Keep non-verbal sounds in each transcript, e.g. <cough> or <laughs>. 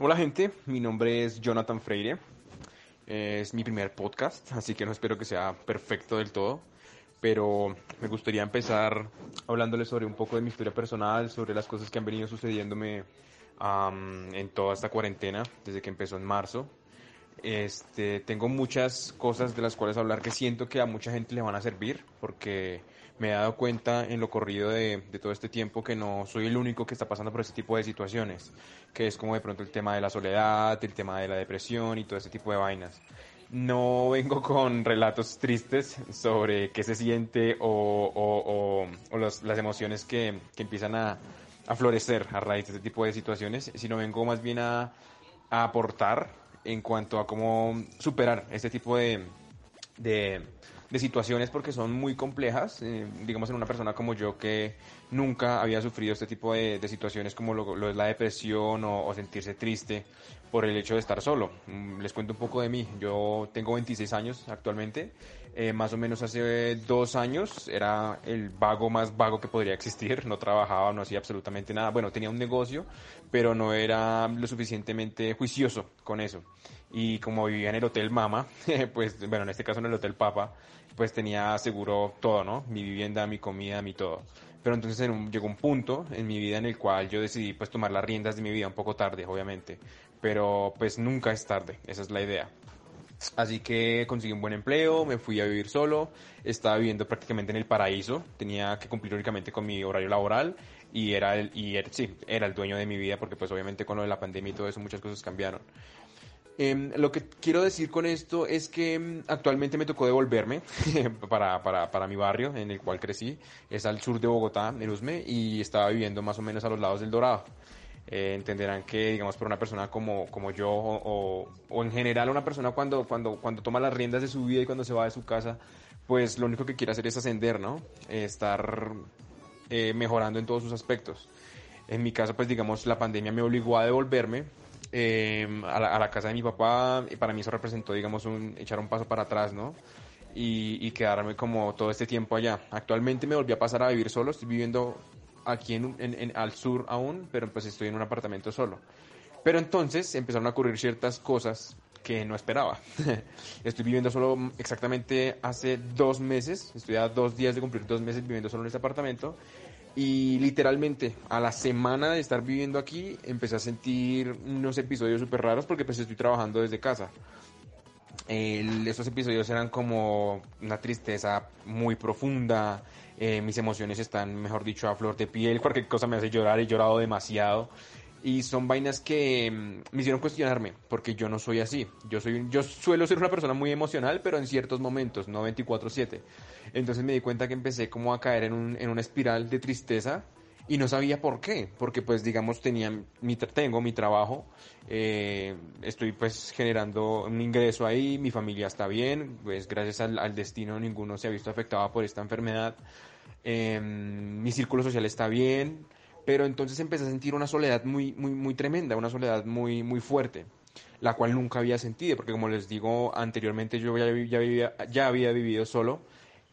Hola gente, mi nombre es Jonathan Freire. Es mi primer podcast, así que no espero que sea perfecto del todo, pero me gustaría empezar hablándoles sobre un poco de mi historia personal, sobre las cosas que han venido sucediéndome en toda esta cuarentena, desde que empezó en marzo. Este, tengo muchas cosas de las cuales hablar que siento que a mucha gente le van a servir, porque me he dado cuenta en lo corrido de, todo este tiempo que no soy el único que está pasando por este tipo de situaciones, que es como de pronto el tema de la soledad, el tema de la depresión y todo ese tipo de vainas. No vengo <laughs> con relatos tristes sobre qué se siente o, las emociones que, empiezan a, florecer a raíz de este tipo de situaciones, sino vengo más bien a, aportar en cuanto a cómo superar este tipo de de situaciones porque son muy complejas, eh, digamos en una persona como yo que nunca había sufrido este tipo de, situaciones como lo, es la depresión o, sentirse triste por el hecho de estar solo. Mm, les cuento un poco de mí, yo tengo 26 años actualmente, eh, más o menos hace dos años era el vago más vago que podría existir, no trabajaba, no hacía absolutamente nada, bueno, tenía un negocio, pero no era lo suficientemente juicioso con eso. Y como vivía en el Hotel Mama, <laughs> pues bueno, en este caso en el Hotel Papa, pues tenía seguro todo, ¿no? Mi vivienda, mi comida, mi todo. Pero entonces llegó un punto en mi vida en el cual yo decidí pues tomar las riendas de mi vida un poco tarde, obviamente, pero pues nunca es tarde, esa es la idea. Así que conseguí un buen empleo, me fui a vivir solo, estaba viviendo prácticamente en el paraíso, tenía que cumplir únicamente con mi horario laboral y era el, y sí, era el dueño de mi vida porque pues obviamente con lo de la pandemia y todo eso muchas cosas cambiaron. Em, lo que quiero decir con esto es que em, actualmente me tocó devolverme <laughs> para, para, para, mi barrio en el cual crecí. Es al sur de Bogotá, en Usme, y estaba viviendo más o menos a los lados del Dorado. Eh, entenderán que, digamos, para una persona como, como yo o, o, en general una persona cuando, cuando, cuando toma las riendas de su vida y cuando se va de su casa, pues lo único que quiere hacer es ascender, ¿no? estar eh, mejorando en todos sus aspectos. En mi caso, pues digamos, la pandemia me obligó a devolverme Em, a, la, casa de mi papá y para mí eso representó, digamos, un, echar un paso para atrás, ¿no? Y, quedarme como todo este tiempo allá. Actualmente me volví a pasar a vivir solo, estoy viviendo aquí en, en, al sur aún, pero pues estoy en un apartamento solo. Pero entonces empezaron a ocurrir ciertas cosas que no esperaba. <laughs> estoy viviendo solo exactamente hace dos meses, estoy a dos días de cumplir dos meses viviendo solo en este apartamento y literalmente a la semana de estar viviendo aquí empecé a sentir unos episodios súper raros porque pues estoy trabajando desde casa. estos episodios eran como una tristeza muy profunda, eh, mis emociones están, mejor dicho, a flor de piel, cualquier cosa me hace llorar, he llorado demasiado. Y son vainas que mm, me hicieron cuestionarme, porque yo no soy así. Yo, soy, yo suelo ser una persona muy emocional, pero en ciertos momentos, no 24/7. Entonces me di cuenta que empecé como a caer en, un, en una espiral de tristeza y no sabía por qué, porque pues digamos tenía mi, tengo mi trabajo, eh, estoy pues generando un ingreso ahí, mi familia está bien, pues gracias al, destino ninguno se ha visto afectado por esta enfermedad, em, mi círculo social está bien, pero entonces empecé a sentir una soledad muy, muy, muy tremenda, una soledad muy, muy fuerte, la cual nunca había sentido, porque como les digo anteriormente, yo ya, ya, ya había vivido solo,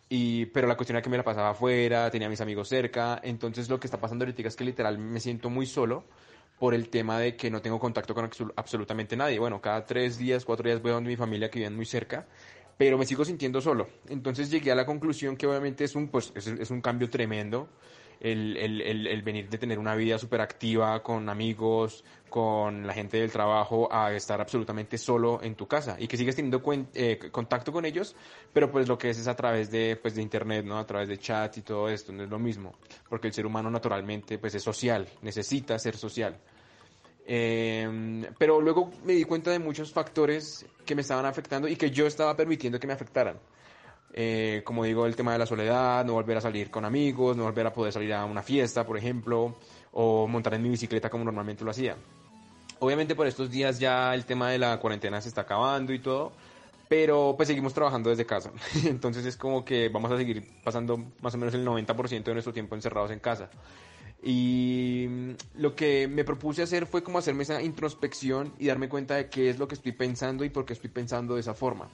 y, pero la cuestión era que me la pasaba afuera, tenía mis amigos cerca, entonces lo que está pasando ahorita es que literal me siento muy solo por el tema de que no tengo contacto con absolutamente nadie. Bueno, cada tres días, cuatro días voy a donde mi familia que viven muy cerca, pero me sigo sintiendo solo. Entonces llegué a la conclusión que obviamente es un, pues, es un cambio tremendo el, el, el, venir de tener una vida súper activa con amigos, con la gente del trabajo, a estar absolutamente solo en tu casa y que sigues teniendo eh, contacto con ellos, pero pues lo que es es a través de, pues, de internet, ¿no? A través de chat y todo esto, no es lo mismo, porque el ser humano naturalmente pues es social, necesita ser social. Em, pero luego me di cuenta de muchos factores que me estaban afectando y que yo estaba permitiendo que me afectaran. Eh, como digo, el tema de la soledad, no volver a salir con amigos, no volver a poder salir a una fiesta, por ejemplo, o montar en mi bicicleta como normalmente lo hacía. Obviamente por estos días ya el tema de la cuarentena se está acabando y todo, pero pues seguimos trabajando desde casa. <laughs> Entonces es como que vamos a seguir pasando más o menos el 90% de nuestro tiempo encerrados en casa. Y lo que me propuse hacer fue como hacerme esa introspección y darme cuenta de qué es lo que estoy pensando y por qué estoy pensando de esa forma.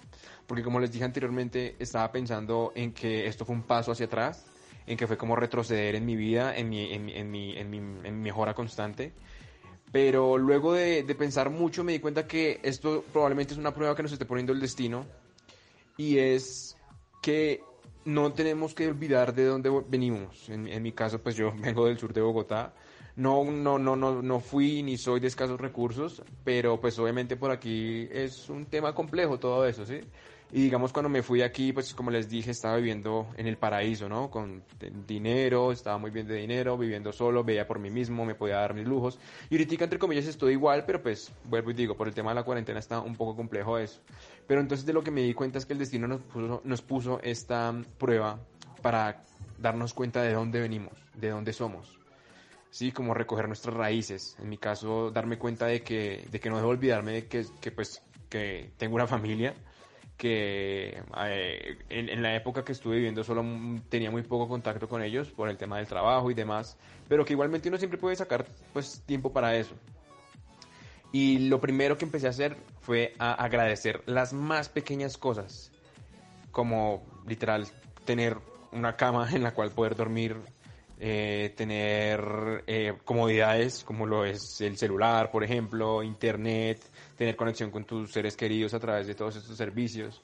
Porque como les dije anteriormente, estaba pensando en que esto fue un paso hacia atrás, en que fue como retroceder en mi vida, en mi, en, mi, en mi, en mi mejora constante. Pero luego de, de, pensar mucho me di cuenta que esto probablemente es una prueba que nos esté poniendo el destino y es que no tenemos que olvidar de dónde venimos. En, mi caso, pues yo <laughs> vengo del sur de Bogotá. No, no, no, no, no fui ni soy de escasos recursos, pero pues obviamente por aquí es un tema complejo todo eso, ¿sí? Y digamos, cuando me fui aquí, pues como les dije, estaba viviendo en el paraíso, ¿no? Con dinero, estaba muy bien de dinero, viviendo solo, veía por mí mismo, me podía dar mis lujos. Y ahorita, entre comillas, estoy igual, pero pues, vuelvo y digo, por el tema de la cuarentena está un poco complejo eso. Pero entonces de lo que me di cuenta es que el destino nos puso, nos puso esta prueba para darnos cuenta de dónde venimos, de dónde somos. Sí, como recoger nuestras raíces. En mi caso, darme cuenta de que, de que no debo olvidarme de que, que pues, que tengo una familia, que eh, en, la época que estuve viviendo solo tenía muy poco contacto con ellos por el tema del trabajo y demás, pero que igualmente uno siempre puede sacar pues tiempo para eso. Y lo primero que empecé a hacer fue agradecer las más pequeñas cosas, como literal tener una cama en la cual poder dormir, eh, tener eh, comodidades como lo es el celular, por ejemplo, internet, tener conexión con tus seres queridos a través de todos estos servicios.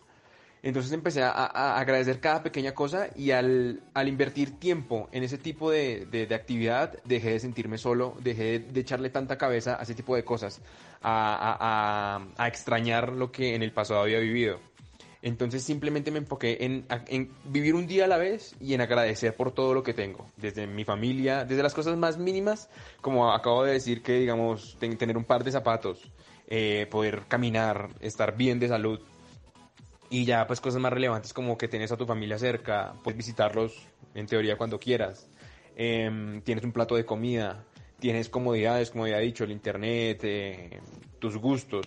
Entonces empecé a, agradecer cada pequeña cosa y al, al invertir tiempo en ese tipo de, de, actividad dejé de sentirme solo, dejé de, echarle tanta cabeza a ese tipo de cosas, a, a, extrañar lo que en el pasado había vivido. Entonces simplemente me enfoqué en, en, vivir un día a la vez y en agradecer por todo lo que tengo, desde mi familia, desde las cosas más mínimas, como acabo de decir que digamos tener un par de zapatos, eh, poder caminar, estar bien de salud. Y ya pues cosas más relevantes como que tienes a tu familia cerca, puedes visitarlos en teoría cuando quieras, em, tienes un plato de comida, tienes comodidades, como ya he dicho, el internet, eh, tus gustos.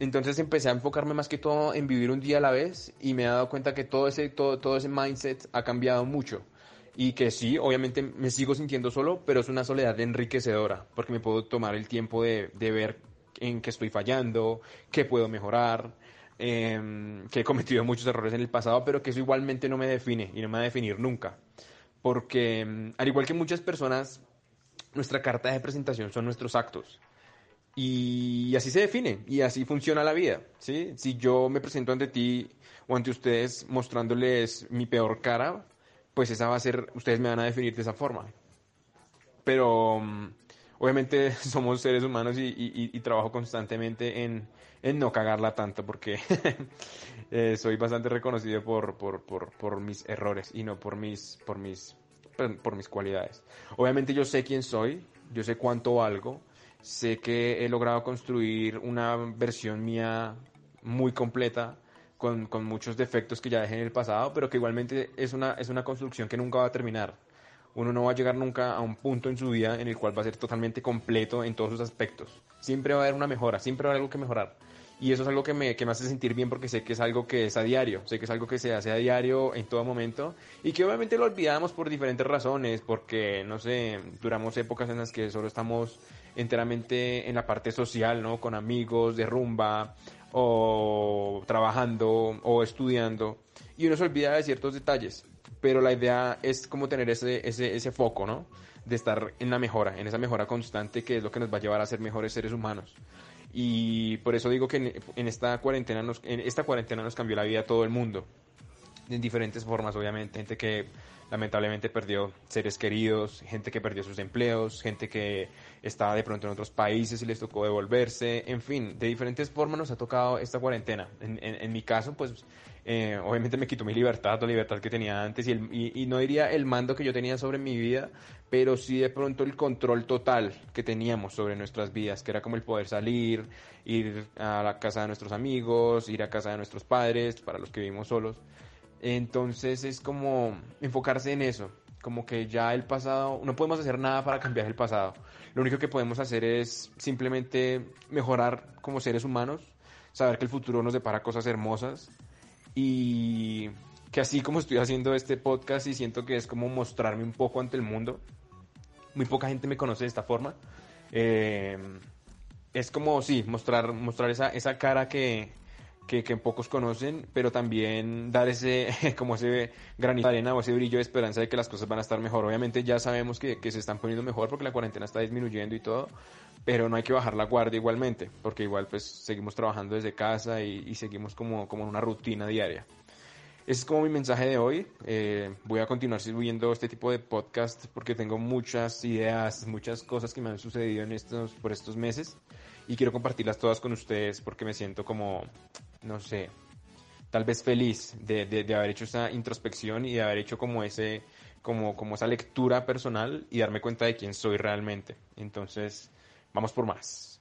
Entonces empecé a enfocarme más que todo en vivir un día a la vez y me he dado cuenta que todo ese, todo, todo ese mindset ha cambiado mucho. Y que sí, obviamente me sigo sintiendo solo, pero es una soledad enriquecedora, porque me puedo tomar el tiempo de, de ver en qué estoy fallando, qué puedo mejorar, em, que he cometido <laughs> muchos errores en el pasado, pero que eso igualmente no me define y no me va a definir nunca. Porque em, al igual que muchas personas, nuestra carta de presentación son nuestros actos. Y así se define y así funciona la vida. ¿sí? Si yo me presento ante ti o ante ustedes mostrándoles mi peor cara, pues esa va a ser, ustedes me van a definir de esa forma. Pero em, obviamente <laughs> somos seres humanos y, trabajo constantemente en, no cagarla tanto porque <laughs> eh, soy bastante reconocido por, por, mis errores y no por mis, por, mis, por mis cualidades. Obviamente yo sé quién soy, yo sé cuánto valgo, sé que he logrado construir una versión mía muy completa. Con, con muchos defectos que ya dejé en el pasado, pero que igualmente es una, es una construcción que nunca va a terminar uno no va a llegar nunca a un punto en su vida en el cual va a ser totalmente completo en todos sus aspectos. Siempre va a haber una mejora, siempre va a haber algo que mejorar. Y eso es algo que me, que me hace sentir bien porque sé que es algo que es a diario, sé que es algo que se hace a diario en todo momento y que obviamente lo olvidamos por diferentes razones, porque, no sé, duramos épocas en las que solo estamos enteramente en la parte social, ¿no? Con amigos, de rumba, o trabajando, o estudiando, y uno se olvida de ciertos detalles pero la idea es como tener ese, ese, ese foco, ¿no? De estar en la mejora, en esa mejora constante que es lo que nos va a llevar a ser mejores seres humanos. Y por eso digo que en, esta cuarentena en esta cuarentena nos cambió la vida a todo el mundo. En diferentes formas, obviamente. Gente que lamentablemente perdió seres queridos, gente que perdió sus empleos, gente que estaba de pronto en otros países y les tocó devolverse. En fin, de diferentes formas nos ha tocado esta cuarentena. En, en mi caso, pues eh, obviamente me quitó mi libertad, la libertad que tenía antes, y, y, no diría el mando que yo tenía sobre mi vida, pero sí de pronto el control total que teníamos sobre nuestras vidas, que era como el poder salir, ir a la casa de nuestros amigos, ir a casa de nuestros padres, para los que vivimos solos. Entonces es como enfocarse en eso, como que ya el pasado, no podemos hacer nada para cambiar el pasado. Lo único que podemos hacer es simplemente mejorar como seres humanos, saber que el futuro nos depara cosas hermosas y que así como estoy haciendo este podcast y siento que es como mostrarme un poco ante el mundo, muy poca gente me conoce de esta forma, eh, es como, sí, mostrar, mostrar esa, esa cara que, que, pocos conocen, pero también dar ese, <laughs> como ese granito de arena o ese brillo de esperanza de que las cosas van a estar mejor. Obviamente ya sabemos que, que se están poniendo mejor porque la cuarentena está disminuyendo y todo, pero no hay que bajar la guardia igualmente, porque igual pues seguimos trabajando desde casa y, seguimos como, como en una rutina diaria. Ese es como mi mensaje de hoy. Eh, voy a continuar subiendo este tipo de podcast porque tengo muchas ideas, muchas cosas que me han sucedido en estos, por estos meses y quiero compartirlas todas con ustedes porque me siento como, no sé, tal vez feliz de, de, haber hecho esa introspección y de haber hecho como ese, como, como esa lectura personal y darme cuenta de quién soy realmente. Entonces, vamos por más.